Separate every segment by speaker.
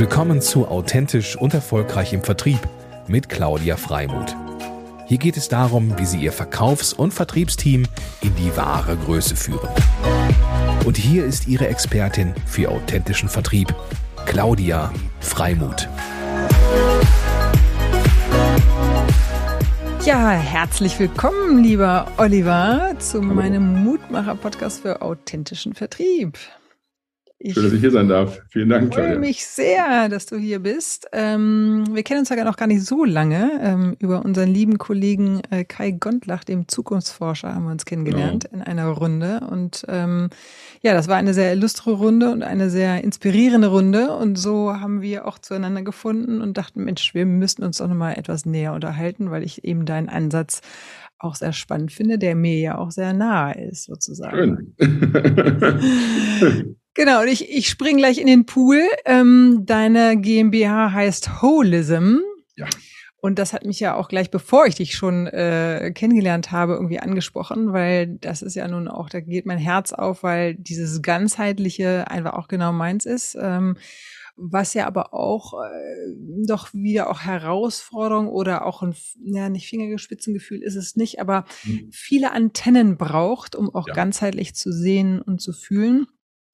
Speaker 1: Willkommen zu Authentisch und Erfolgreich im Vertrieb mit Claudia Freimuth. Hier geht es darum, wie Sie Ihr Verkaufs- und Vertriebsteam in die wahre Größe führen. Und hier ist Ihre Expertin für authentischen Vertrieb, Claudia Freimuth.
Speaker 2: Ja, herzlich willkommen, lieber Oliver, zu meinem Mutmacher-Podcast für authentischen Vertrieb.
Speaker 3: Ich Schön, dass ich hier sein darf. Vielen Dank,
Speaker 2: Claudia. Ich freue mich sehr, dass du hier bist. Ähm, wir kennen uns ja noch gar nicht so lange. Ähm, über unseren lieben Kollegen äh, Kai Gondlach, dem Zukunftsforscher, haben wir uns kennengelernt genau. in einer Runde. Und ähm, ja, das war eine sehr illustre Runde und eine sehr inspirierende Runde. Und so haben wir auch zueinander gefunden und dachten, Mensch, wir müssten uns doch nochmal etwas näher unterhalten, weil ich eben deinen Ansatz auch sehr spannend finde, der mir ja auch sehr nahe ist, sozusagen. Schön. Genau, und ich, ich spring gleich in den Pool. Ähm, deine GmbH heißt Holism. Ja. Und das hat mich ja auch gleich, bevor ich dich schon äh, kennengelernt habe, irgendwie angesprochen, weil das ist ja nun auch, da geht mein Herz auf, weil dieses ganzheitliche einfach auch genau meins ist. Ähm, was ja aber auch äh, doch wieder auch Herausforderung oder auch ein, ja, nicht Fingergespitzengefühl ist es nicht, aber mhm. viele Antennen braucht, um auch ja. ganzheitlich zu sehen und zu fühlen.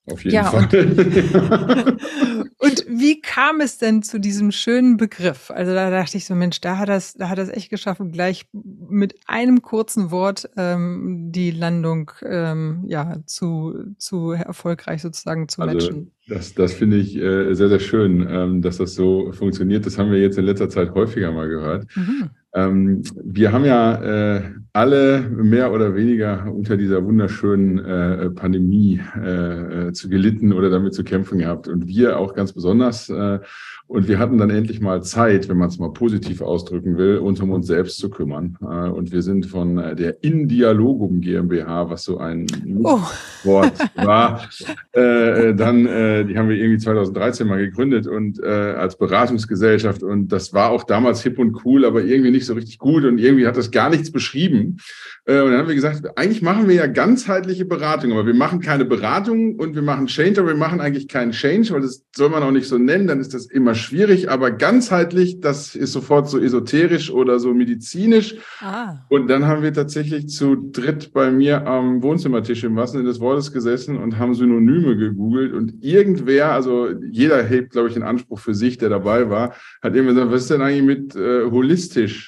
Speaker 3: Auf jeden ja, Fall. Und,
Speaker 2: und, wie kam es denn zu diesem schönen Begriff? Also da dachte ich so, Mensch, da hat das, da hat das echt geschaffen, gleich mit einem kurzen Wort ähm, die Landung ähm, ja zu, zu erfolgreich sozusagen zu also, matchen.
Speaker 3: Das, das finde ich äh, sehr, sehr schön, ähm, dass das so funktioniert. Das haben wir jetzt in letzter Zeit häufiger mal gehört. Mhm. Ähm, wir haben ja äh, alle mehr oder weniger unter dieser wunderschönen äh, Pandemie äh, zu gelitten oder damit zu kämpfen gehabt. Und wir auch ganz besonders. Äh, und wir hatten dann endlich mal Zeit, wenn man es mal positiv ausdrücken will, uns um uns selbst zu kümmern. Äh, und wir sind von äh, der Indialogum GmbH, was so ein oh. Wort war, äh, dann, äh, die haben wir irgendwie 2013 mal gegründet und äh, als Beratungsgesellschaft. Und das war auch damals hip und cool, aber irgendwie nicht so richtig gut und irgendwie hat das gar nichts beschrieben. Äh, und dann haben wir gesagt, eigentlich machen wir ja ganzheitliche Beratung, aber wir machen keine Beratung und wir machen Change, aber wir machen eigentlich keinen Change, weil das soll man auch nicht so nennen, dann ist das immer schwierig, aber ganzheitlich, das ist sofort so esoterisch oder so medizinisch. Ah. Und dann haben wir tatsächlich zu dritt bei mir am Wohnzimmertisch im wahrsten Sinne des Wortes gesessen und haben Synonyme gegoogelt und irgendwer, also jeder hebt, glaube ich, den Anspruch für sich, der dabei war, hat immer gesagt, was ist denn eigentlich mit äh, holistisch?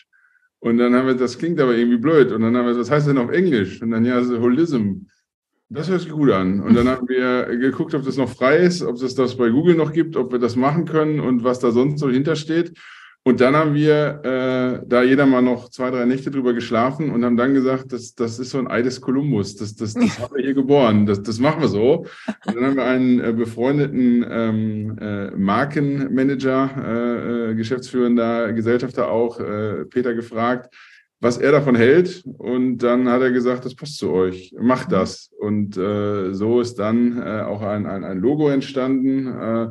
Speaker 3: Und dann haben wir, das klingt aber irgendwie blöd. Und dann haben wir, was heißt denn auf Englisch? Und dann ja, so Holism. Das hört sich gut an. Und dann haben wir geguckt, ob das noch frei ist, ob es das bei Google noch gibt, ob wir das machen können und was da sonst so hintersteht. Und dann haben wir äh, da jeder mal noch zwei, drei Nächte drüber geschlafen und haben dann gesagt, das, das ist so ein Ei des Kolumbus, das, das, das haben wir hier geboren, das, das machen wir so. Und dann haben wir einen äh, befreundeten ähm, äh, Markenmanager, äh, äh, geschäftsführender Gesellschafter auch, äh, Peter, gefragt, was er davon hält. Und dann hat er gesagt, das passt zu euch, macht das. Und äh, so ist dann äh, auch ein, ein, ein Logo entstanden. Äh,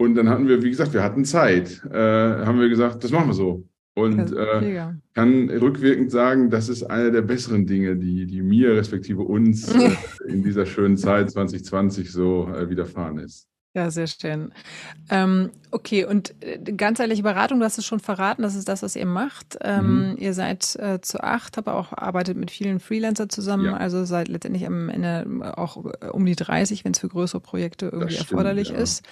Speaker 3: und dann hatten wir, wie gesagt, wir hatten Zeit. Äh, haben wir gesagt, das machen wir so. Und äh, kann rückwirkend sagen, das ist eine der besseren Dinge, die, die mir respektive uns äh, in dieser schönen Zeit 2020 so äh, widerfahren ist.
Speaker 2: Ja, sehr schön. Ähm, okay, und äh, ganzheitliche Beratung, du hast es schon verraten, das ist das, was ihr macht. Ähm, mhm. Ihr seid äh, zu acht, aber auch arbeitet mit vielen Freelancern zusammen, ja. also seid letztendlich am Ende auch äh, um die 30, wenn es für größere Projekte irgendwie stimmt, erforderlich ja. ist.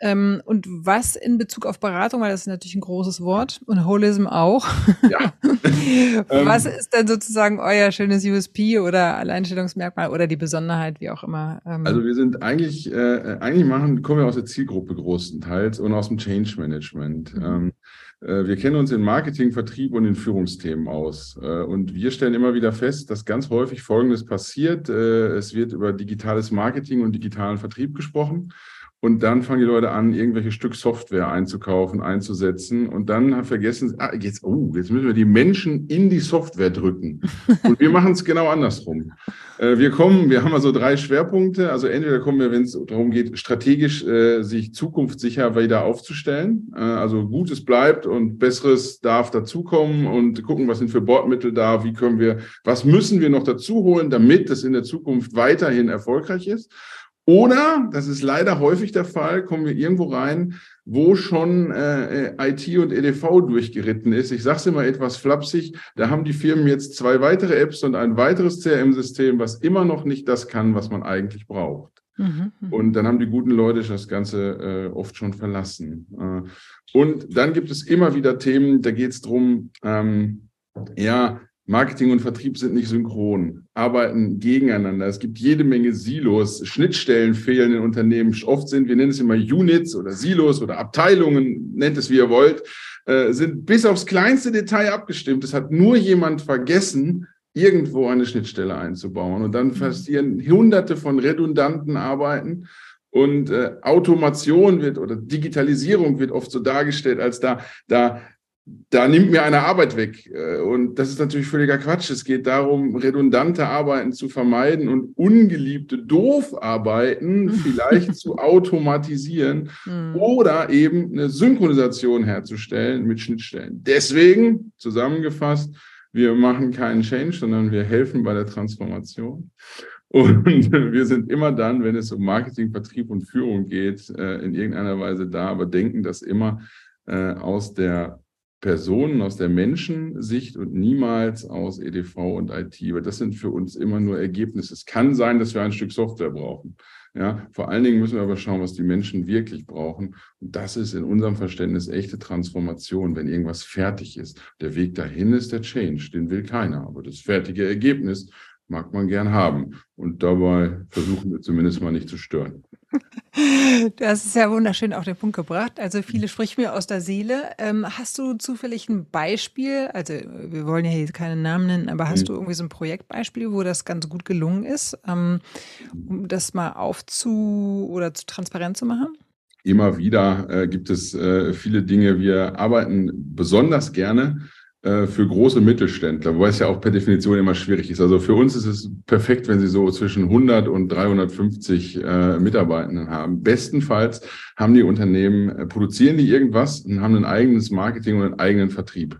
Speaker 2: Ähm, und was in Bezug auf Beratung, weil das ist natürlich ein großes Wort und Holism auch. Ja. was ist denn sozusagen euer schönes USP oder Alleinstellungsmerkmal oder die Besonderheit, wie auch immer?
Speaker 3: Ähm also wir sind eigentlich, äh, eigentlich machen, kommen wir aus der Zielgruppe großenteils und aus dem Change Management. Mhm. Ähm, äh, wir kennen uns in Marketing, Vertrieb und in Führungsthemen aus. Äh, und wir stellen immer wieder fest, dass ganz häufig Folgendes passiert. Äh, es wird über digitales Marketing und digitalen Vertrieb gesprochen. Und dann fangen die Leute an, irgendwelche Stück Software einzukaufen, einzusetzen. Und dann vergessen sie, ah, jetzt, oh, jetzt müssen wir die Menschen in die Software drücken. Und wir machen es genau andersrum. Äh, wir kommen, wir haben also drei Schwerpunkte. Also entweder kommen wir, wenn es darum geht, strategisch äh, sich zukunftssicher wieder aufzustellen. Äh, also Gutes bleibt und Besseres darf dazukommen und gucken, was sind für Bordmittel da, wie können wir, was müssen wir noch dazu holen, damit es in der Zukunft weiterhin erfolgreich ist. Oder, das ist leider häufig der Fall, kommen wir irgendwo rein, wo schon äh, IT und EDV durchgeritten ist. Ich sage es immer etwas flapsig, da haben die Firmen jetzt zwei weitere Apps und ein weiteres CRM-System, was immer noch nicht das kann, was man eigentlich braucht. Mhm, mhm. und dann haben die guten Leute das Ganze äh, oft schon verlassen. Äh, und dann gibt es immer wieder Themen, da geht es darum, ähm, ja, Marketing und Vertrieb sind nicht synchron, arbeiten gegeneinander. Es gibt jede Menge Silos, Schnittstellen fehlen in Unternehmen. Oft sind, wir nennen es immer Units oder Silos oder Abteilungen, nennt es wie ihr wollt, äh, sind bis aufs kleinste Detail abgestimmt. Es hat nur jemand vergessen, irgendwo eine Schnittstelle einzubauen. Und dann mhm. passieren hunderte von redundanten Arbeiten. Und äh, Automation wird oder Digitalisierung wird oft so dargestellt, als da, da da nimmt mir eine Arbeit weg. Äh, und das ist natürlich völliger Quatsch. Es geht darum, redundante Arbeiten zu vermeiden und ungeliebte Doofarbeiten vielleicht zu automatisieren hm. oder eben eine Synchronisation herzustellen mit Schnittstellen. Deswegen, zusammengefasst, wir machen keinen Change, sondern wir helfen bei der Transformation. Und wir sind immer dann, wenn es um Marketing, Vertrieb und Führung geht, äh, in irgendeiner Weise da, aber denken das immer äh, aus der Personen, aus der Menschensicht und niemals aus EDV und IT, weil das sind für uns immer nur Ergebnisse. Es kann sein, dass wir ein Stück Software brauchen. Ja, vor allen Dingen müssen wir aber schauen, was die Menschen wirklich brauchen. Und das ist in unserem Verständnis echte Transformation, wenn irgendwas fertig ist. Der Weg dahin ist der Change, den will keiner. Aber das fertige Ergebnis mag man gern haben. Und dabei versuchen wir zumindest mal nicht zu stören.
Speaker 2: Du hast es ja wunderschön auf den Punkt gebracht. Also viele spricht mir aus der Seele. Ähm, hast du zufällig ein Beispiel? Also wir wollen ja hier keine Namen nennen, aber hast mhm. du irgendwie so ein Projektbeispiel, wo das ganz gut gelungen ist, ähm, um das mal aufzu oder zu transparent zu machen?
Speaker 3: Immer wieder äh, gibt es äh, viele Dinge. Wir arbeiten besonders gerne für große Mittelständler, wobei es ja auch per Definition immer schwierig ist. Also für uns ist es perfekt, wenn Sie so zwischen 100 und 350 äh, Mitarbeitenden haben. Bestenfalls haben die Unternehmen, äh, produzieren die irgendwas und haben ein eigenes Marketing und einen eigenen Vertrieb.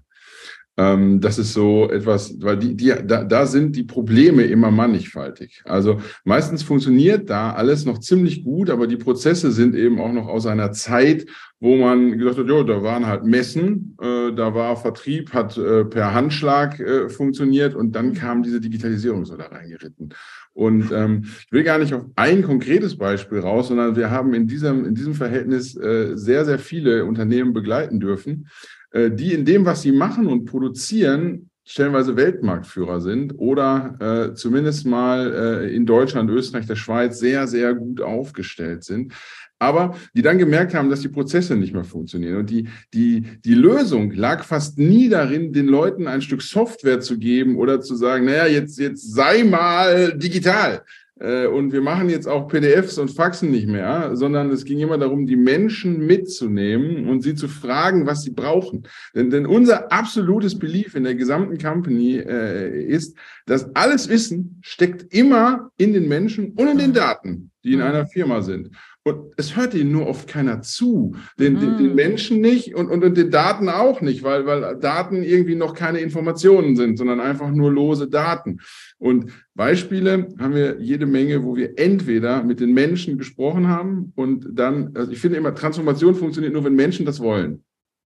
Speaker 3: Ähm, das ist so etwas, weil die, die, da, da sind die Probleme immer mannigfaltig. Also meistens funktioniert da alles noch ziemlich gut, aber die Prozesse sind eben auch noch aus einer Zeit, wo man gesagt hat, ja, da waren halt Messen, äh, da war Vertrieb, hat äh, per Handschlag äh, funktioniert und dann kam diese Digitalisierung so da reingeritten. Und ähm, ich will gar nicht auf ein konkretes Beispiel raus, sondern wir haben in diesem, in diesem Verhältnis äh, sehr, sehr viele Unternehmen begleiten dürfen die in dem, was sie machen und produzieren, stellenweise Weltmarktführer sind oder äh, zumindest mal äh, in Deutschland, Österreich, der Schweiz sehr, sehr gut aufgestellt sind. Aber die dann gemerkt haben, dass die Prozesse nicht mehr funktionieren. Und die, die, die Lösung lag fast nie darin, den Leuten ein Stück Software zu geben oder zu sagen, naja, jetzt, jetzt sei mal digital, äh, und wir machen jetzt auch PDFs und Faxen nicht mehr, sondern es ging immer darum, die Menschen mitzunehmen und sie zu fragen, was sie brauchen. Denn, denn unser absolutes Belief in der gesamten Company äh, ist, dass alles Wissen steckt immer in den Menschen und in den Daten, die in einer Firma sind. Und es hört ihnen nur oft keiner zu. Den, den, den, hm. Menschen nicht und, und, und den Daten auch nicht, weil, weil Daten irgendwie noch keine Informationen sind, sondern einfach nur lose Daten. Und Beispiele haben wir jede Menge, wo wir entweder mit den Menschen gesprochen haben und dann, also ich finde immer, Transformation funktioniert nur, wenn Menschen das wollen.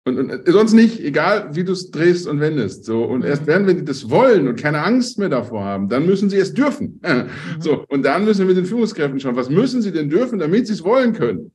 Speaker 3: Und, und äh, sonst nicht, egal wie du es drehst und wendest. So. Und erst werden, wenn die das wollen und keine Angst mehr davor haben, dann müssen sie es dürfen. Mhm. So. Und dann müssen wir mit den Führungskräften schauen, was müssen sie denn dürfen, damit sie es wollen können.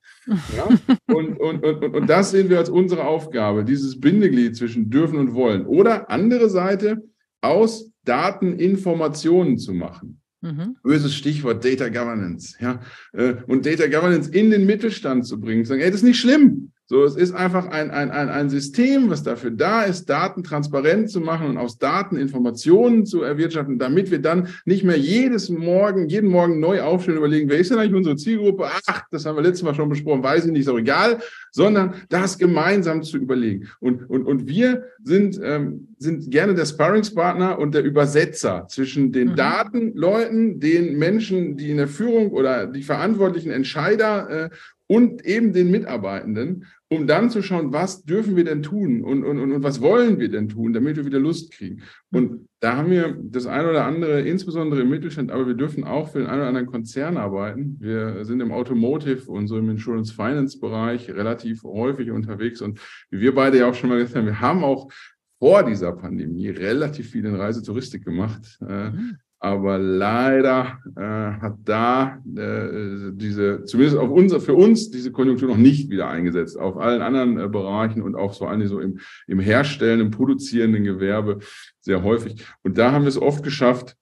Speaker 3: Ja? Und, und, und, und, und das sehen wir als unsere Aufgabe, dieses Bindeglied zwischen dürfen und wollen. Oder andere Seite, aus Daten Informationen zu machen. Mhm. Böses Stichwort Data Governance. Ja? Äh, und Data Governance in den Mittelstand zu bringen, zu sagen, ey, das ist nicht schlimm. So, es ist einfach ein, ein, ein, ein System, was dafür da ist, Daten transparent zu machen und aus Daten Informationen zu erwirtschaften, damit wir dann nicht mehr jedes Morgen, jeden Morgen neu aufstellen und überlegen, wer ist denn eigentlich unsere Zielgruppe? Ach, das haben wir letztes Mal schon besprochen, weiß ich nicht, ist auch egal, sondern das gemeinsam zu überlegen. Und, und, und wir sind, ähm, sind gerne der Sparringspartner und der Übersetzer zwischen den mhm. Datenleuten, den Menschen, die in der Führung oder die verantwortlichen Entscheider äh, und eben den Mitarbeitenden, um dann zu schauen, was dürfen wir denn tun und, und, und, was wollen wir denn tun, damit wir wieder Lust kriegen. Und da haben wir das eine oder andere, insbesondere im Mittelstand, aber wir dürfen auch für den einen oder anderen Konzern arbeiten. Wir sind im Automotive und so im Insurance Finance Bereich relativ häufig unterwegs. Und wie wir beide ja auch schon mal gesagt haben, wir haben auch vor dieser Pandemie relativ viel in Reisetouristik gemacht. Äh, mhm. Aber leider äh, hat da äh, diese, zumindest auf unser, für uns, diese Konjunktur noch nicht wieder eingesetzt. Auf allen anderen äh, Bereichen und auch vor allem so im, im Herstellen, im produzierenden Gewerbe sehr häufig. Und da haben wir es oft geschafft,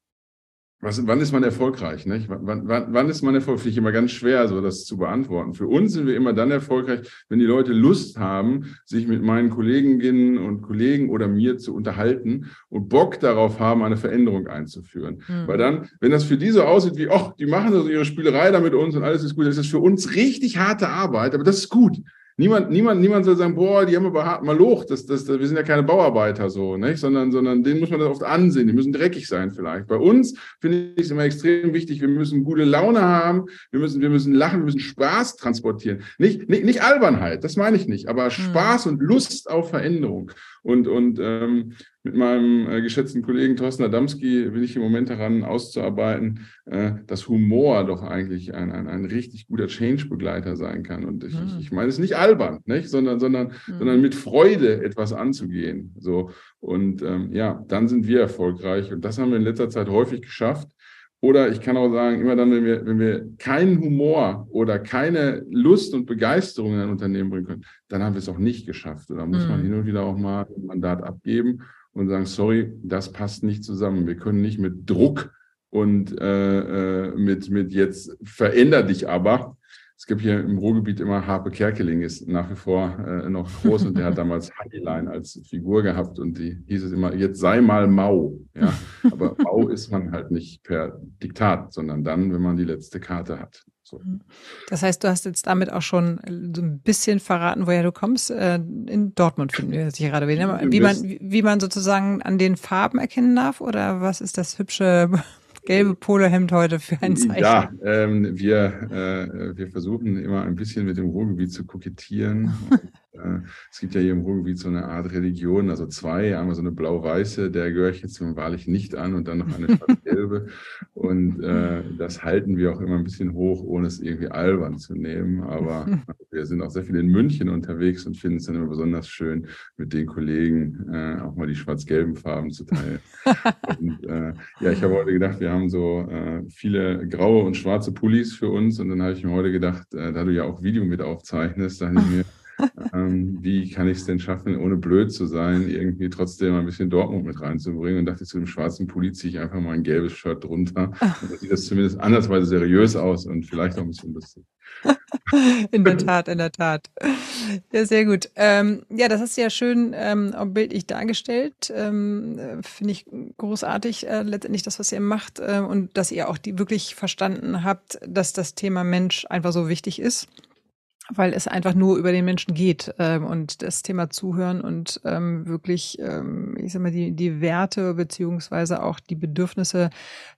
Speaker 3: was, wann ist man erfolgreich? Nicht? Wann, wann, wann ist man erfolgreich? Finde ich immer ganz schwer, so das zu beantworten. Für uns sind wir immer dann erfolgreich, wenn die Leute Lust haben, sich mit meinen Kolleginnen und Kollegen oder mir zu unterhalten und Bock darauf haben, eine Veränderung einzuführen. Mhm. Weil dann, wenn das für die so aussieht wie, ach, die machen also ihre Spielerei da mit uns und alles ist gut, das ist für uns richtig harte Arbeit, aber das ist gut. Niemand, niemand, niemand soll sagen, boah, die haben aber hart mal Loch, das, das, das, wir sind ja keine Bauarbeiter so, nicht? Sondern, sondern denen muss man das oft ansehen, die müssen dreckig sein vielleicht. Bei uns finde ich es immer extrem wichtig, wir müssen gute Laune haben, wir müssen, wir müssen lachen, wir müssen Spaß transportieren. Nicht, nicht, nicht Albernheit, das meine ich nicht, aber hm. Spaß und Lust auf Veränderung. Und, und ähm, mit meinem äh, geschätzten Kollegen Thorsten Adamski bin ich im Moment daran auszuarbeiten, äh, dass Humor doch eigentlich ein, ein, ein richtig guter Change-Begleiter sein kann. Und ich, mhm. ich meine es nicht albern, nicht? Sondern, sondern, mhm. sondern mit Freude etwas anzugehen. So. Und ähm, ja, dann sind wir erfolgreich. Und das haben wir in letzter Zeit häufig geschafft. Oder ich kann auch sagen, immer dann, wenn wir, wenn wir keinen Humor oder keine Lust und Begeisterung in ein Unternehmen bringen können, dann haben wir es auch nicht geschafft. Und da muss man mhm. hin und wieder auch mal ein Mandat abgeben und sagen, sorry, das passt nicht zusammen. Wir können nicht mit Druck und äh, äh mit, mit jetzt veränder dich aber es gibt hier im Ruhrgebiet immer Harpe Kerkeling, ist nach wie vor äh, noch groß und der hat damals Honeyline als Figur gehabt und die hieß es immer, jetzt sei mal mau. Ja? Aber mau ist man halt nicht per Diktat, sondern dann, wenn man die letzte Karte hat. So. Mhm.
Speaker 2: Das heißt, du hast jetzt damit auch schon so ein bisschen verraten, woher du kommst. Äh, in Dortmund finden wir sich gerade wieder. Wie man, wie man sozusagen an den Farben erkennen darf oder was ist das hübsche gelbe Polohemd heute für ein Zeichen?
Speaker 3: Ja, ähm, wir, äh, wir versuchen immer ein bisschen mit dem Ruhrgebiet zu kokettieren. Äh, es gibt ja hier im Ruhrgebiet so eine Art Religion, also zwei, einmal so eine blau-weiße, der gehöre ich jetzt wahrlich nicht an und dann noch eine schwarz-gelbe. und äh, das halten wir auch immer ein bisschen hoch, ohne es irgendwie albern zu nehmen. Aber wir sind auch sehr viel in München unterwegs und finden es dann immer besonders schön, mit den Kollegen äh, auch mal die schwarz-gelben Farben zu teilen. und äh, ja, ich habe heute gedacht, wir haben so äh, viele graue und schwarze Pullis für uns und dann habe ich mir heute gedacht, äh, da du ja auch Video mit aufzeichnest, da habe ich mir ähm, wie kann ich es denn schaffen, ohne blöd zu sein, irgendwie trotzdem ein bisschen Dortmund mit reinzubringen und dachte zu dem schwarzen Pulli ziehe ich einfach mal ein gelbes Shirt drunter. Und dann sieht das zumindest andersweise seriös aus und vielleicht auch ein bisschen lustig.
Speaker 2: In der Tat, in der Tat. Ja, sehr gut. Ähm, ja, das hast du ja schön ähm, bildlich dargestellt. Ähm, Finde ich großartig, äh, letztendlich das, was ihr macht äh, und dass ihr auch die wirklich verstanden habt, dass das Thema Mensch einfach so wichtig ist weil es einfach nur über den Menschen geht ähm, und das Thema Zuhören und ähm, wirklich, ähm, ich sag mal, die, die Werte beziehungsweise auch die Bedürfnisse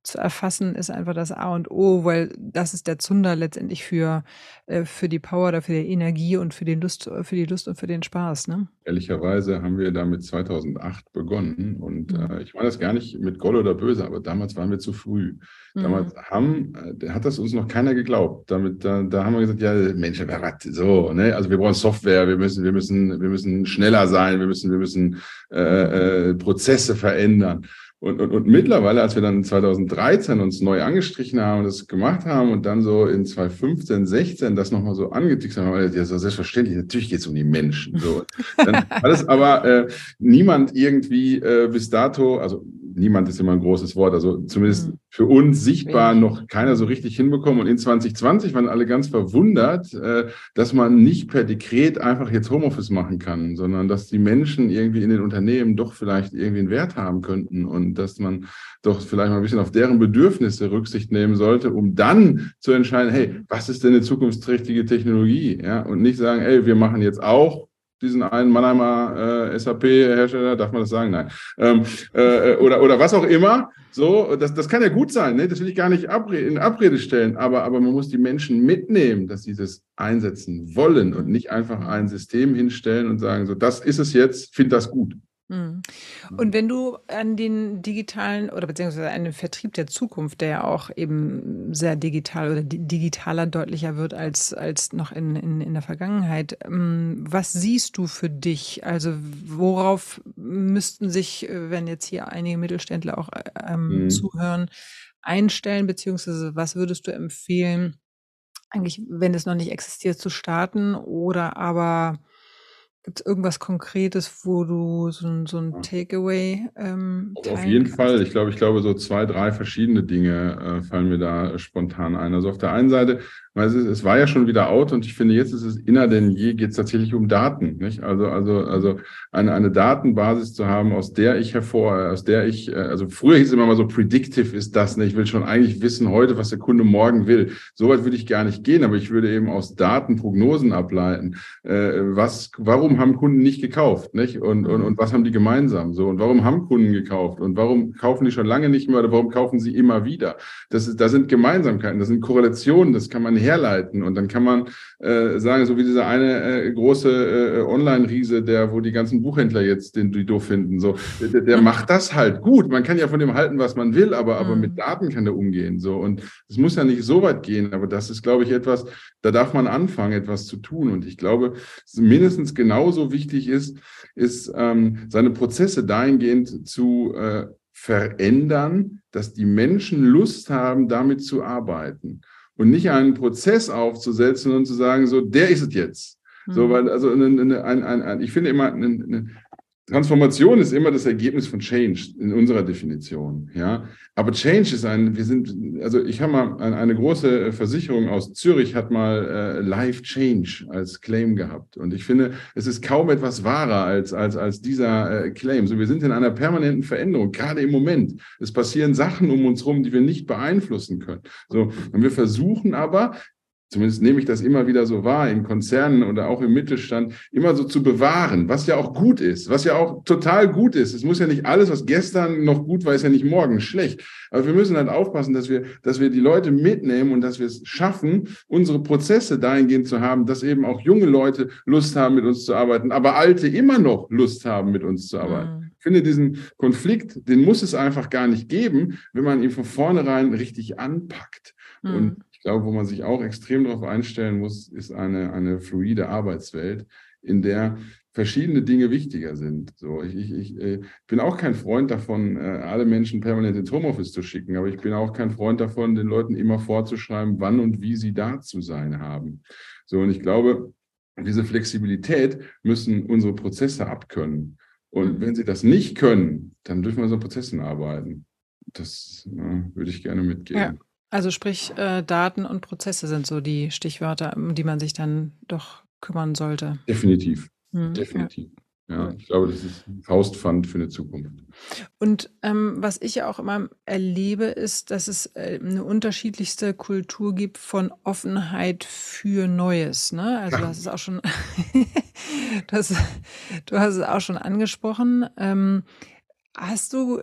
Speaker 2: zu erfassen, ist einfach das A und O, weil das ist der Zunder letztendlich für, äh, für die Power oder für die Energie und für die Lust, für die Lust und für den Spaß. Ne?
Speaker 3: Ehrlicherweise haben wir damit 2008 begonnen und mhm. äh, ich meine das gar nicht mit Gold oder Böse, aber damals waren wir zu früh. Damals mhm. haben, äh, hat das uns noch keiner geglaubt. Damit, da, da haben wir gesagt, ja, Mensch, was, so, ne? Also wir brauchen Software, wir müssen, wir müssen, wir müssen schneller sein, wir müssen, wir müssen äh, äh, Prozesse verändern. Und, und, und mittlerweile, als wir dann 2013 uns neu angestrichen haben und das gemacht haben und dann so in 2015, 16 das nochmal so angetickt haben, wir ja, so selbstverständlich, natürlich geht es um die Menschen. So. Dann hat aber äh, niemand irgendwie äh, bis dato, also niemand ist immer ein großes Wort, also zumindest mhm. für uns sichtbar noch keiner so richtig hinbekommen. Und in 2020 waren alle ganz verwundert, äh, dass man nicht per Dekret einfach jetzt Homeoffice machen kann, sondern dass die Menschen irgendwie in den Unternehmen doch vielleicht irgendwie einen Wert haben könnten und dass man doch vielleicht mal ein bisschen auf deren Bedürfnisse Rücksicht nehmen sollte, um dann zu entscheiden, hey, was ist denn eine zukunftsträchtige Technologie? Ja, und nicht sagen, hey, wir machen jetzt auch diesen einen Mannheimer äh, SAP-Hersteller, darf man das sagen? Nein. Ähm, äh, oder, oder was auch immer. So, das, das kann ja gut sein, ne? das will ich gar nicht abre in Abrede stellen, aber, aber man muss die Menschen mitnehmen, dass sie das einsetzen wollen und nicht einfach ein System hinstellen und sagen, so, das ist es jetzt, find das gut.
Speaker 2: Mhm. Und wenn du an den digitalen oder beziehungsweise an den Vertrieb der Zukunft, der ja auch eben sehr digital oder digitaler deutlicher wird als, als noch in, in, in der Vergangenheit, ähm, was siehst du für dich? Also worauf müssten sich, äh, wenn jetzt hier einige Mittelständler auch ähm, mhm. zuhören, einstellen, beziehungsweise was würdest du empfehlen, eigentlich, wenn es noch nicht existiert, zu starten oder aber Gibt es irgendwas Konkretes, wo du so ein, so ein Takeaway ähm,
Speaker 3: Auf jeden kannst? Fall. Ich glaube, ich glaube, so zwei, drei verschiedene Dinge äh, fallen mir da spontan ein. Also auf der einen Seite weil es, es war ja schon wieder out und ich finde, jetzt ist es inner denn je, geht es tatsächlich um Daten. Nicht? Also, also, also eine, eine Datenbasis zu haben, aus der ich hervor, aus der ich, äh, also früher hieß es immer mal so, predictive ist das. Ne? Ich will schon eigentlich wissen heute, was der Kunde morgen will. Soweit würde ich gar nicht gehen, aber ich würde eben aus Daten Prognosen ableiten. Äh, was, warum haben Kunden nicht gekauft? Nicht? Und, und, und was haben die gemeinsam? So, und warum haben Kunden gekauft? Und warum kaufen die schon lange nicht mehr oder warum kaufen sie immer wieder? Das ist, da sind Gemeinsamkeiten, das sind Korrelationen, das kann man herleiten. Und dann kann man äh, sagen, so wie dieser eine äh, große äh, Online-Riese, der, wo die ganzen Buchhändler jetzt den die doof finden, so, der, der macht das halt gut. Man kann ja von dem halten, was man will, aber, aber mit mhm. Daten kann der umgehen. So. Und es muss ja nicht so weit gehen, aber das ist, glaube ich, etwas, da darf man anfangen, etwas zu tun. Und ich glaube, mindestens genauso wichtig ist, ist ähm, seine Prozesse dahingehend zu äh, verändern, dass die Menschen Lust haben, damit zu arbeiten und nicht einen Prozess aufzusetzen und zu sagen, so, der ist es jetzt. So, mhm. weil, also, ein, ein, ein, ich finde immer, eine, Transformation ist immer das Ergebnis von Change in unserer Definition. Ja, aber Change ist ein, wir sind, also ich habe mal eine große Versicherung aus Zürich hat mal äh, Life Change als Claim gehabt. Und ich finde, es ist kaum etwas wahrer als, als, als dieser äh, Claim. So, wir sind in einer permanenten Veränderung, gerade im Moment. Es passieren Sachen um uns herum, die wir nicht beeinflussen können. So, und wir versuchen aber, zumindest nehme ich das immer wieder so wahr, in Konzernen oder auch im Mittelstand, immer so zu bewahren, was ja auch gut ist, was ja auch total gut ist. Es muss ja nicht alles, was gestern noch gut war, ist ja nicht morgen schlecht. Aber wir müssen halt aufpassen, dass wir, dass wir die Leute mitnehmen und dass wir es schaffen, unsere Prozesse dahingehend zu haben, dass eben auch junge Leute Lust haben, mit uns zu arbeiten, aber alte immer noch Lust haben, mit uns zu arbeiten. Mhm. Ich finde diesen Konflikt, den muss es einfach gar nicht geben, wenn man ihn von vornherein richtig anpackt. Mhm. Und glaube, wo man sich auch extrem darauf einstellen muss, ist eine, eine fluide Arbeitswelt, in der verschiedene Dinge wichtiger sind. So, ich, ich, ich äh, bin auch kein Freund davon, äh, alle Menschen permanent ins Homeoffice zu schicken, aber ich bin auch kein Freund davon, den Leuten immer vorzuschreiben, wann und wie sie da zu sein haben. So, und ich glaube, diese Flexibilität müssen unsere Prozesse abkönnen. Und mhm. wenn sie das nicht können, dann dürfen wir so Prozessen arbeiten. Das äh, würde ich gerne mitgeben. Ja.
Speaker 2: Also sprich, äh, Daten und Prozesse sind so die Stichwörter, um die man sich dann doch kümmern sollte.
Speaker 3: Definitiv. Hm, Definitiv. Ja. ja. ich glaube, das ist ein Faustpfand für eine Zukunft.
Speaker 2: Und ähm, was ich ja auch immer erlebe, ist, dass es äh, eine unterschiedlichste Kultur gibt von Offenheit für Neues. Ne? Also ja. du hast es auch schon, das, du hast es auch schon angesprochen. Ähm, hast du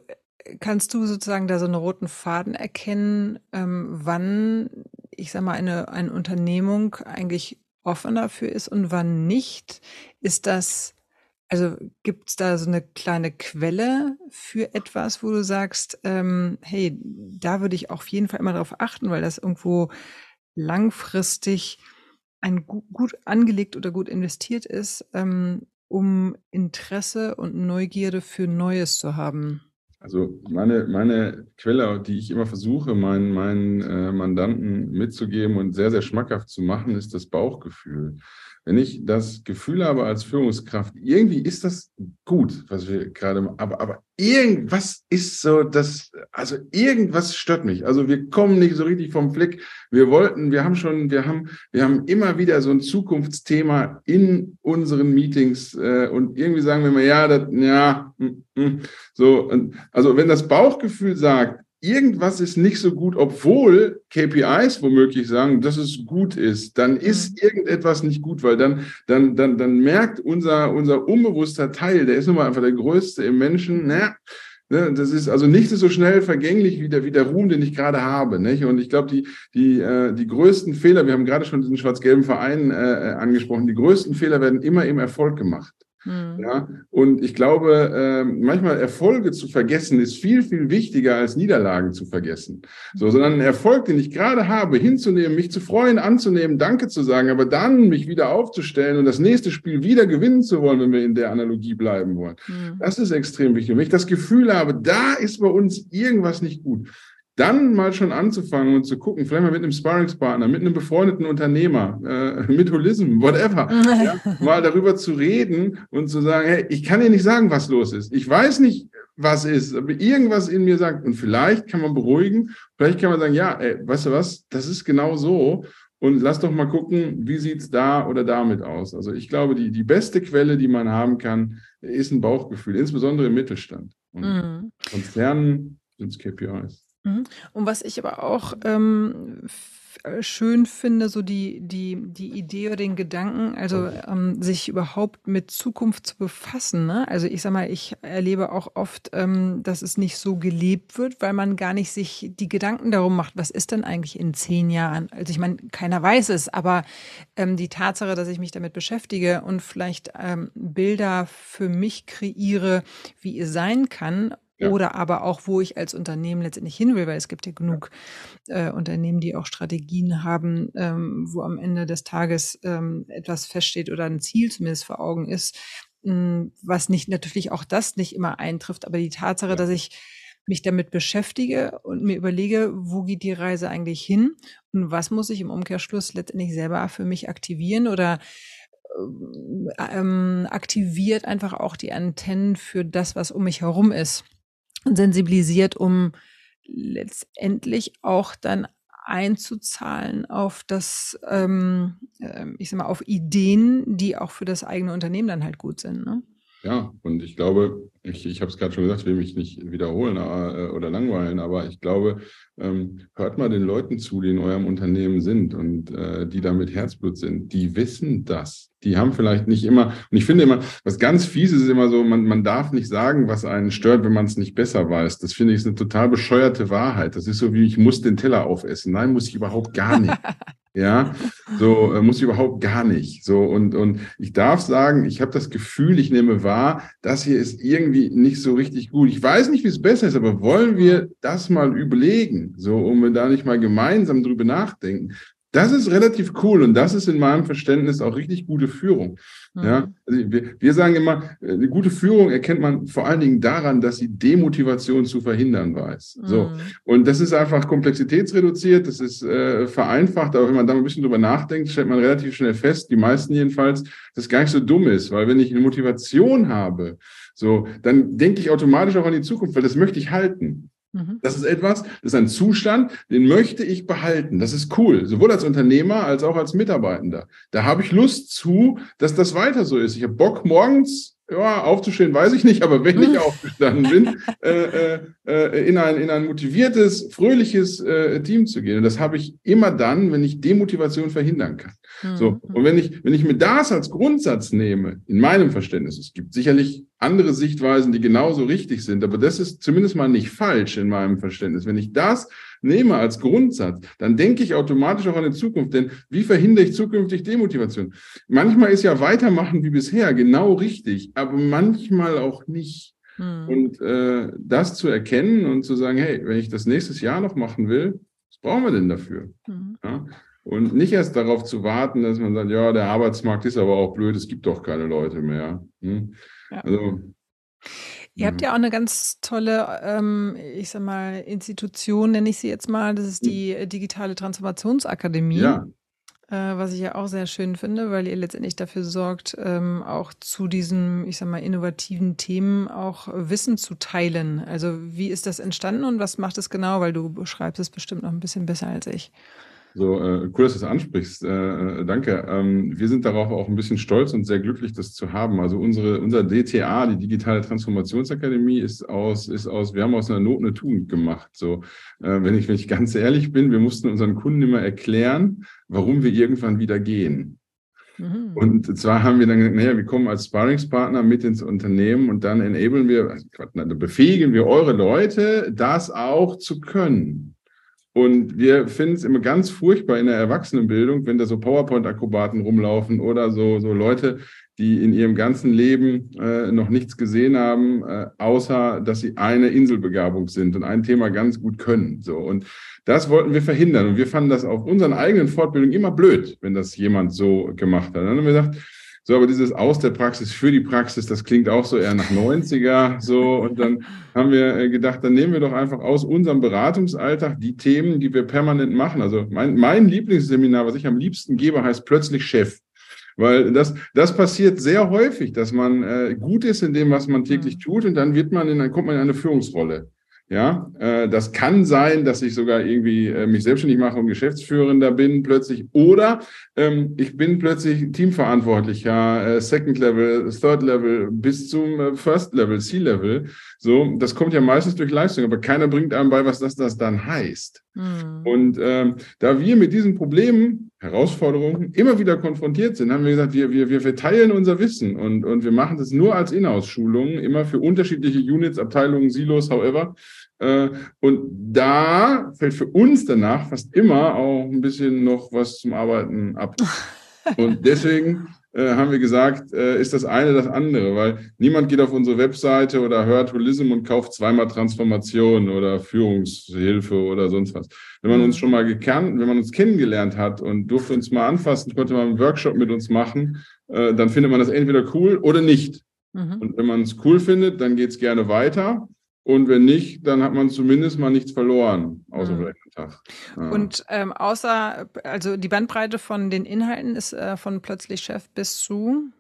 Speaker 2: Kannst du sozusagen da so einen roten Faden erkennen, ähm, wann, ich sag mal, eine, eine Unternehmung eigentlich offen dafür ist und wann nicht? Ist das, also gibt es da so eine kleine Quelle für etwas, wo du sagst, ähm, hey, da würde ich auf jeden Fall immer darauf achten, weil das irgendwo langfristig ein gut, gut angelegt oder gut investiert ist, ähm, um Interesse und Neugierde für Neues zu haben?
Speaker 3: Also meine, meine Quelle, die ich immer versuche, meinen, meinen äh, Mandanten mitzugeben und sehr, sehr schmackhaft zu machen, ist das Bauchgefühl. Wenn ich das Gefühl habe als Führungskraft, irgendwie ist das gut, was wir gerade machen, aber, aber irgendwas ist so, das, also irgendwas stört mich. Also wir kommen nicht so richtig vom Fleck. Wir wollten, wir haben schon, wir haben, wir haben immer wieder so ein Zukunftsthema in unseren Meetings äh, und irgendwie sagen wir mal, ja, das, ja, mm, mm, so. Und, also wenn das Bauchgefühl sagt, irgendwas ist nicht so gut, obwohl KPIs womöglich sagen, dass es gut ist, dann ist mhm. irgendetwas nicht gut, weil dann, dann, dann, dann merkt unser, unser unbewusster Teil, der ist nun mal einfach der größte im Menschen, na, Ne, das ist also nicht so schnell vergänglich wie der, wie der Ruhm, den ich gerade habe. Nicht? Und ich glaube, die, die, äh, die größten Fehler, wir haben gerade schon diesen schwarz-gelben Verein äh, angesprochen, die größten Fehler werden immer im Erfolg gemacht. Mhm. Ja, und ich glaube, äh, manchmal Erfolge zu vergessen ist viel, viel wichtiger als Niederlagen zu vergessen. So, sondern einen Erfolg, den ich gerade habe, hinzunehmen, mich zu freuen, anzunehmen, Danke zu sagen, aber dann mich wieder aufzustellen und das nächste Spiel wieder gewinnen zu wollen, wenn wir in der Analogie bleiben wollen. Mhm. Das ist extrem wichtig. Und wenn ich das Gefühl habe, da ist bei uns irgendwas nicht gut, dann mal schon anzufangen und zu gucken, vielleicht mal mit einem Sparringspartner, mit einem befreundeten Unternehmer, äh, mit Holism, whatever, ja, mal darüber zu reden und zu sagen, hey, ich kann dir nicht sagen, was los ist. Ich weiß nicht, was ist, aber irgendwas in mir sagt, und vielleicht kann man beruhigen, vielleicht kann man sagen, ja, ey, weißt du was, das ist genau so. Und lass doch mal gucken, wie sieht's da oder damit aus. Also ich glaube, die, die beste Quelle, die man haben kann, ist ein Bauchgefühl, insbesondere im Mittelstand. Und mhm. Konzernen sind es KPIs.
Speaker 2: Mhm. Und was ich aber auch ähm, äh, schön finde, so die, die, die Idee oder den Gedanken, also ähm, sich überhaupt mit Zukunft zu befassen. Ne? Also ich sag mal, ich erlebe auch oft, ähm, dass es nicht so gelebt wird, weil man gar nicht sich die Gedanken darum macht, was ist denn eigentlich in zehn Jahren? Also ich meine, keiner weiß es, aber ähm, die Tatsache, dass ich mich damit beschäftige und vielleicht ähm, Bilder für mich kreiere, wie es sein kann ja. Oder aber auch, wo ich als Unternehmen letztendlich hin will, weil es gibt ja genug äh, Unternehmen, die auch Strategien haben, ähm, wo am Ende des Tages ähm, etwas feststeht oder ein Ziel zumindest vor Augen ist, mh, hm, was nicht natürlich auch das nicht immer eintrifft, aber die Tatsache, ja. dass ich mich damit beschäftige und mir überlege, wo geht die Reise eigentlich hin und was muss ich im Umkehrschluss letztendlich selber für mich aktivieren oder ähm, ähm aktiviert einfach auch die Antennen für das, was um mich herum ist sensibilisiert, um letztendlich auch dann einzuzahlen auf das, ähm, ähm, ich sag mal, auf Ideen, die auch für das eigene Unternehmen dann halt gut sind. Ne?
Speaker 3: Ja, und ich glaube, ich, ich habe es gerade schon gesagt, will mich nicht wiederholen äh, oder langweilen, aber ich glaube, ähm, hört mal den Leuten zu, die in eurem Unternehmen sind und äh, die da mit Herzblut sind. Die wissen das. Die haben vielleicht nicht immer, und ich finde immer, was ganz fies ist, ist immer so, man, man darf nicht sagen, was einen stört, wenn man es nicht besser weiß. Das finde ich ist eine total bescheuerte Wahrheit. Das ist so wie, ich muss den Teller aufessen. Nein, muss ich überhaupt gar nicht. Ja, so äh, muss ich überhaupt gar nicht. So und und ich darf sagen, ich habe das Gefühl, ich nehme wahr, das hier ist irgendwie nicht so richtig gut. Ich weiß nicht, wie es besser ist, aber wollen wir das mal überlegen, so um wir da nicht mal gemeinsam drüber nachdenken. Das ist relativ cool und das ist in meinem Verständnis auch richtig gute Führung. Mhm. Ja, also wir, wir sagen immer, eine gute Führung erkennt man vor allen Dingen daran, dass sie Demotivation zu verhindern weiß. Mhm. So und das ist einfach komplexitätsreduziert, das ist äh, vereinfacht, aber wenn man da ein bisschen drüber nachdenkt, stellt man relativ schnell fest, die meisten jedenfalls, dass es gar nicht so dumm ist, weil wenn ich eine Motivation habe, so dann denke ich automatisch auch an die Zukunft, weil das möchte ich halten. Mhm. Das ist etwas, das ist ein Zustand, den möchte ich behalten. Das ist cool, sowohl als Unternehmer als auch als Mitarbeitender. Da habe ich Lust zu, dass das weiter so ist. Ich habe Bock, morgens ja, aufzustehen, weiß ich nicht, aber wenn ich aufgestanden bin, äh, äh, äh, in, ein, in ein motiviertes, fröhliches äh, Team zu gehen. Und das habe ich immer dann, wenn ich Demotivation verhindern kann. Mhm. So, und wenn ich, wenn ich mir das als Grundsatz nehme, in meinem Verständnis, es gibt sicherlich andere Sichtweisen, die genauso richtig sind, aber das ist zumindest mal nicht falsch in meinem Verständnis. Wenn ich das nehme als Grundsatz, dann denke ich automatisch auch an die Zukunft. Denn wie verhindere ich zukünftig Demotivation? Manchmal ist ja weitermachen wie bisher genau richtig, aber manchmal auch nicht. Hm. Und äh, das zu erkennen und zu sagen, hey, wenn ich das nächstes Jahr noch machen will, was brauchen wir denn dafür? Hm. Ja? Und nicht erst darauf zu warten, dass man sagt, ja, der Arbeitsmarkt ist aber auch blöd, es gibt doch keine Leute mehr. Hm? Ja. Also
Speaker 2: Ihr habt mhm. ja auch eine ganz tolle, ähm, ich sag mal, Institution, nenne ich sie jetzt mal. Das ist hm. die äh, Digitale Transformationsakademie. Ja. Äh, was ich ja auch sehr schön finde, weil ihr letztendlich dafür sorgt, ähm, auch zu diesen, ich sag mal, innovativen Themen auch Wissen zu teilen. Also wie ist das entstanden und was macht es genau? Weil du beschreibst es bestimmt noch ein bisschen besser als ich.
Speaker 3: So, äh, cool, dass du das ansprichst. Äh, äh, danke. Ähm, wir sind darauf auch ein bisschen stolz und sehr glücklich, das zu haben. Also unsere, unser DTA, die Digitale Transformationsakademie, ist aus, ist aus, wir haben aus einer Not eine Tugend gemacht. So, äh, wenn ich, wenn ich ganz ehrlich bin, wir mussten unseren Kunden immer erklären, warum wir irgendwann wieder gehen. Mhm. Und zwar haben wir dann gesagt, naja, wir kommen als Sparringspartner mit ins Unternehmen und dann enablen wir, also dann befähigen wir eure Leute, das auch zu können. Und wir finden es immer ganz furchtbar in der Erwachsenenbildung, wenn da so PowerPoint-Akrobaten rumlaufen oder so, so Leute, die in ihrem ganzen Leben äh, noch nichts gesehen haben, äh, außer dass sie eine Inselbegabung sind und ein Thema ganz gut können. So und das wollten wir verhindern und wir fanden das auf unseren eigenen Fortbildungen immer blöd, wenn das jemand so gemacht hat. Dann haben wir gesagt, so, aber dieses aus der Praxis für die Praxis, das klingt auch so eher nach 90er, so. Und dann haben wir äh, gedacht, dann nehmen wir doch einfach aus unserem Beratungsalltag die Themen, die wir permanent machen. Also mein, mein Lieblingsseminar, was ich am liebsten gebe, heißt plötzlich Chef. Weil das, das passiert sehr häufig, dass man äh, gut ist in dem, was man täglich mhm. tut, und dann wird man in, dann kommt man in eine Führungsrolle. Ja, äh, das kann sein, dass ich sogar irgendwie äh, mich selbstständig mache und Geschäftsführender bin plötzlich. Oder ähm, ich bin plötzlich Teamverantwortlicher, äh, Second Level, Third Level bis zum äh, First Level, C-Level. So, das kommt ja meistens durch Leistung, aber keiner bringt einem bei, was das, das dann heißt. Mhm. Und ähm, da wir mit diesen Problemen, Herausforderungen immer wieder konfrontiert sind, haben wir gesagt, wir, wir, wir verteilen unser Wissen und, und wir machen das nur als Inhouse-Schulungen, immer für unterschiedliche Units, Abteilungen, Silos, however. Äh, und da fällt für uns danach fast immer auch ein bisschen noch was zum Arbeiten ab. Und deswegen äh, haben wir gesagt, äh, ist das eine das andere, weil niemand geht auf unsere Webseite oder hört Holism und kauft zweimal Transformation oder Führungshilfe oder sonst was. Wenn man uns mhm. schon mal gekannt, wenn man uns kennengelernt hat und durfte uns mal anfassen, konnte man einen Workshop mit uns machen, dann findet man das entweder cool oder nicht. Mhm. Und wenn man es cool findet, dann geht es gerne weiter. Und wenn nicht, dann hat man zumindest mal nichts verloren, außer mhm. vielleicht einen Tag.
Speaker 2: Ja. Und ähm, außer, also die Bandbreite von den Inhalten ist äh, von plötzlich Chef bis zu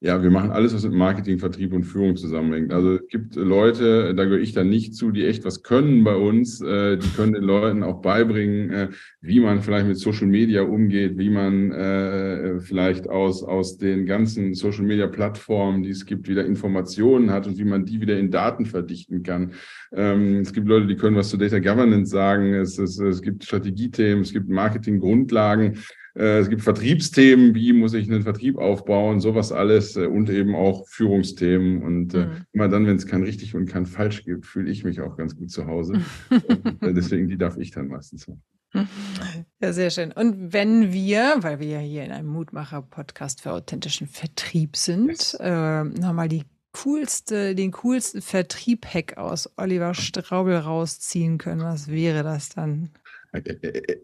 Speaker 3: ja, wir machen alles, was mit Marketing, Vertrieb und Führung zusammenhängt. Also es gibt Leute, da gehöre ich dann nicht zu, die echt was können bei uns. Äh, die können den Leuten auch beibringen, äh, wie man vielleicht mit Social Media umgeht, wie man äh, vielleicht aus, aus den ganzen Social Media Plattformen, die es gibt, wieder Informationen hat und wie man die wieder in Daten verdichten kann. Ähm, es gibt Leute, die können was zu Data Governance sagen. Es, es, es gibt Strategiethemen, es gibt Marketinggrundlagen. Äh, es gibt Vertriebsthemen, wie muss ich einen Vertrieb aufbauen, sowas alles äh, und eben auch Führungsthemen. Und äh, mhm. immer dann, wenn es kein richtig und kein falsch gibt, fühle ich mich auch ganz gut zu Hause. deswegen, die darf ich dann meistens machen.
Speaker 2: Ja, sehr schön. Und wenn wir, weil wir ja hier in einem Mutmacher-Podcast für authentischen Vertrieb sind, yes. äh, nochmal die coolste, den coolsten Vertrieb-Hack aus Oliver Straubel rausziehen können, was wäre das dann?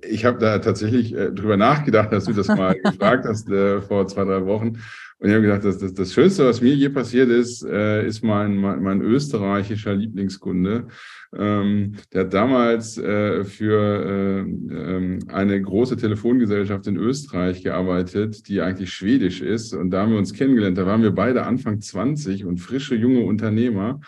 Speaker 3: Ich habe da tatsächlich äh, drüber nachgedacht, dass du das mal gefragt hast äh, vor zwei, drei Wochen. Und ich habe gedacht, das, das, das Schönste, was mir je passiert ist, äh, ist mein, mein, mein österreichischer Lieblingskunde. Ähm, der hat damals äh, für äh, ähm, eine große Telefongesellschaft in Österreich gearbeitet, die eigentlich schwedisch ist. Und da haben wir uns kennengelernt. Da waren wir beide Anfang 20 und frische junge Unternehmer.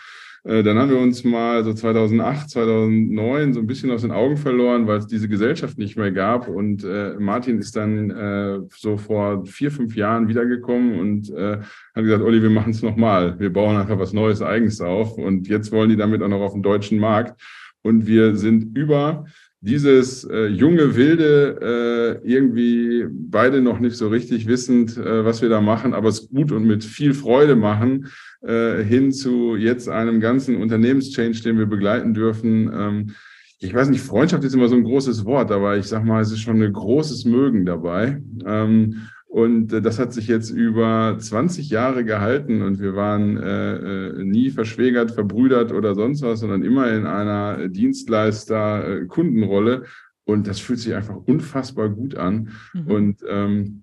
Speaker 3: Äh, dann haben wir uns mal so 2008, 2009 so ein bisschen aus den Augen verloren, weil es diese Gesellschaft nicht mehr gab. Und äh, Martin ist dann äh, so vor vier, fünf Jahren wiedergekommen und äh, hat gesagt, Olli, wir machen es nochmal. Wir bauen einfach was Neues eigens auf. Und jetzt wollen die damit auch noch auf den deutschen Markt. Und wir sind über dieses äh, junge Wilde äh, irgendwie beide noch nicht so richtig wissend, äh, was wir da machen, aber es gut und mit viel Freude machen, äh, hin zu jetzt einem ganzen Unternehmenschange, den wir begleiten dürfen. Ähm, ich weiß nicht, Freundschaft ist immer so ein großes Wort, aber ich sag mal, es ist schon ein großes Mögen dabei. Ähm, und äh, das hat sich jetzt über 20 Jahre gehalten und wir waren äh, äh, nie verschwägert, verbrüdert oder sonst was, sondern immer in einer Dienstleister-Kundenrolle. Und das fühlt sich einfach unfassbar gut an. Mhm. Und ähm,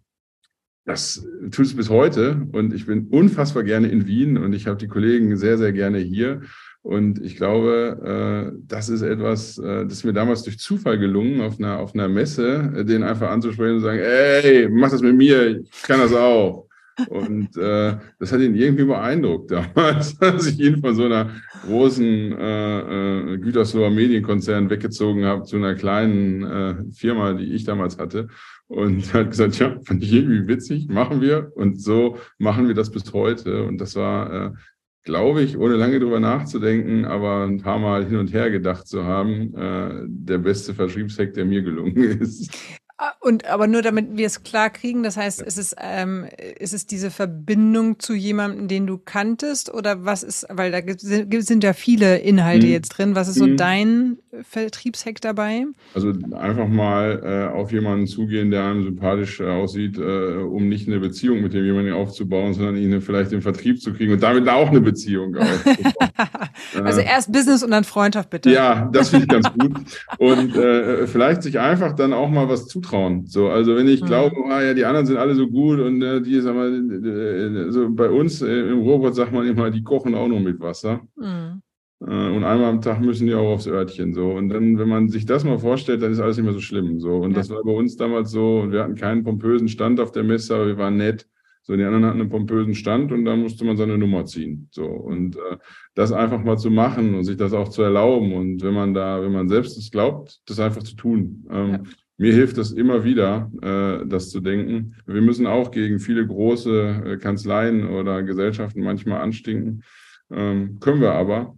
Speaker 3: das tut es bis heute. Und ich bin unfassbar gerne in Wien und ich habe die Kollegen sehr, sehr gerne hier. Und ich glaube, äh, das ist etwas, äh, das ist mir damals durch Zufall gelungen, auf einer, auf einer Messe, äh, den einfach anzusprechen und zu sagen, ey, mach das mit mir, ich kann das auch. Und äh, das hat ihn irgendwie beeindruckt damals, als ich ihn von so einer großen äh, äh, Gütersloher Medienkonzern weggezogen habe zu einer kleinen äh, Firma, die ich damals hatte. Und hat gesagt, ja, fand ich irgendwie witzig, machen wir. Und so machen wir das bis heute. Und das war, äh, glaube ich, ohne lange drüber nachzudenken, aber ein paar Mal hin und her gedacht zu haben, äh, der beste Vertriebshack, der mir gelungen ist.
Speaker 2: Und aber nur damit wir es klar kriegen, das heißt, ist es, ähm, ist es diese Verbindung zu jemandem, den du kanntest, oder was ist, weil da sind ja viele Inhalte mhm. jetzt drin. Was ist so mhm. dein Vertriebshack dabei?
Speaker 3: Also einfach mal äh, auf jemanden zugehen, der einem sympathisch äh, aussieht, äh, um nicht eine Beziehung mit dem jemanden aufzubauen, sondern ihn vielleicht den Vertrieb zu kriegen und damit auch eine Beziehung aufzubauen.
Speaker 2: also äh, erst Business und dann Freundschaft, bitte.
Speaker 3: Ja, das finde ich ganz gut. Und äh, vielleicht sich einfach dann auch mal was zu zutrauen. So, also wenn ich mhm. glaube, ah, ja, die anderen sind alle so gut und äh, die, sag mal, äh, so bei uns äh, im Robot sagt man immer, die kochen auch nur mit Wasser. Mhm. Äh, und einmal am Tag müssen die auch aufs Örtchen. So. Und dann, wenn man sich das mal vorstellt, dann ist alles nicht mehr so schlimm. So. Und ja. das war bei uns damals so, und wir hatten keinen pompösen Stand auf der Messe, aber wir waren nett. So, die anderen hatten einen pompösen Stand und da musste man seine Nummer ziehen. So, und äh, das einfach mal zu machen und sich das auch zu erlauben. Und wenn man da, wenn man selbst es glaubt, das einfach zu tun. Ähm, ja mir hilft es immer wieder, äh, das zu denken. Wir müssen auch gegen viele große äh, Kanzleien oder Gesellschaften manchmal anstinken. Ähm, können wir aber,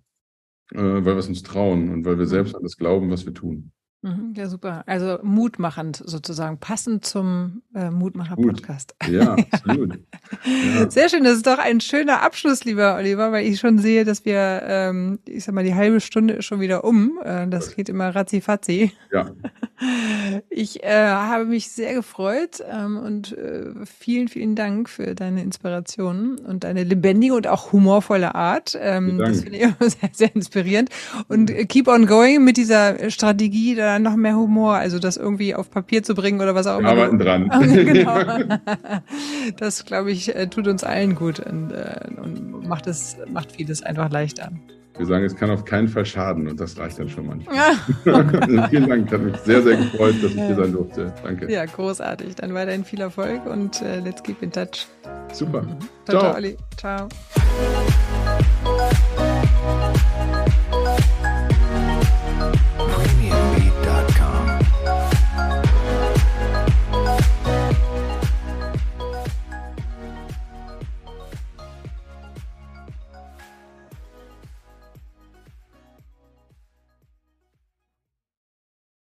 Speaker 3: äh, weil wir es uns trauen und weil wir selbst an das glauben, was wir tun.
Speaker 2: Mhm, ja, super. Also mutmachend sozusagen, passend zum äh, Mutmacher-Podcast.
Speaker 3: Ja, absolut.
Speaker 2: Ja. Sehr schön, das ist doch ein schöner Abschluss, lieber Oliver, weil ich schon sehe, dass wir, ähm, ich sag mal, die halbe Stunde ist schon wieder um. Äh, das geht immer ratzi-fatzi.
Speaker 3: Ja.
Speaker 2: Ich äh, habe mich sehr gefreut ähm, und äh, vielen, vielen Dank für deine Inspirationen und deine lebendige und auch humorvolle Art. Ähm, das finde ich immer sehr, sehr inspirierend. Und äh, keep on going mit dieser Strategie, da noch mehr Humor, also das irgendwie auf Papier zu bringen oder was auch immer.
Speaker 3: Wir arbeiten dran.
Speaker 2: genau. Das, glaube ich, äh, tut uns allen gut und, äh, und macht es, macht vieles einfach leichter.
Speaker 3: Wir sagen, es kann auf keinen Fall schaden und das reicht dann schon manchmal. Ja. Vielen Dank, hat mich sehr, sehr gefreut, dass ich hier sein durfte. Danke.
Speaker 2: Ja, großartig. Dann weiterhin viel Erfolg und uh, let's keep in touch.
Speaker 3: Super.
Speaker 2: Ciao, ciao. ciao Olli. Ciao.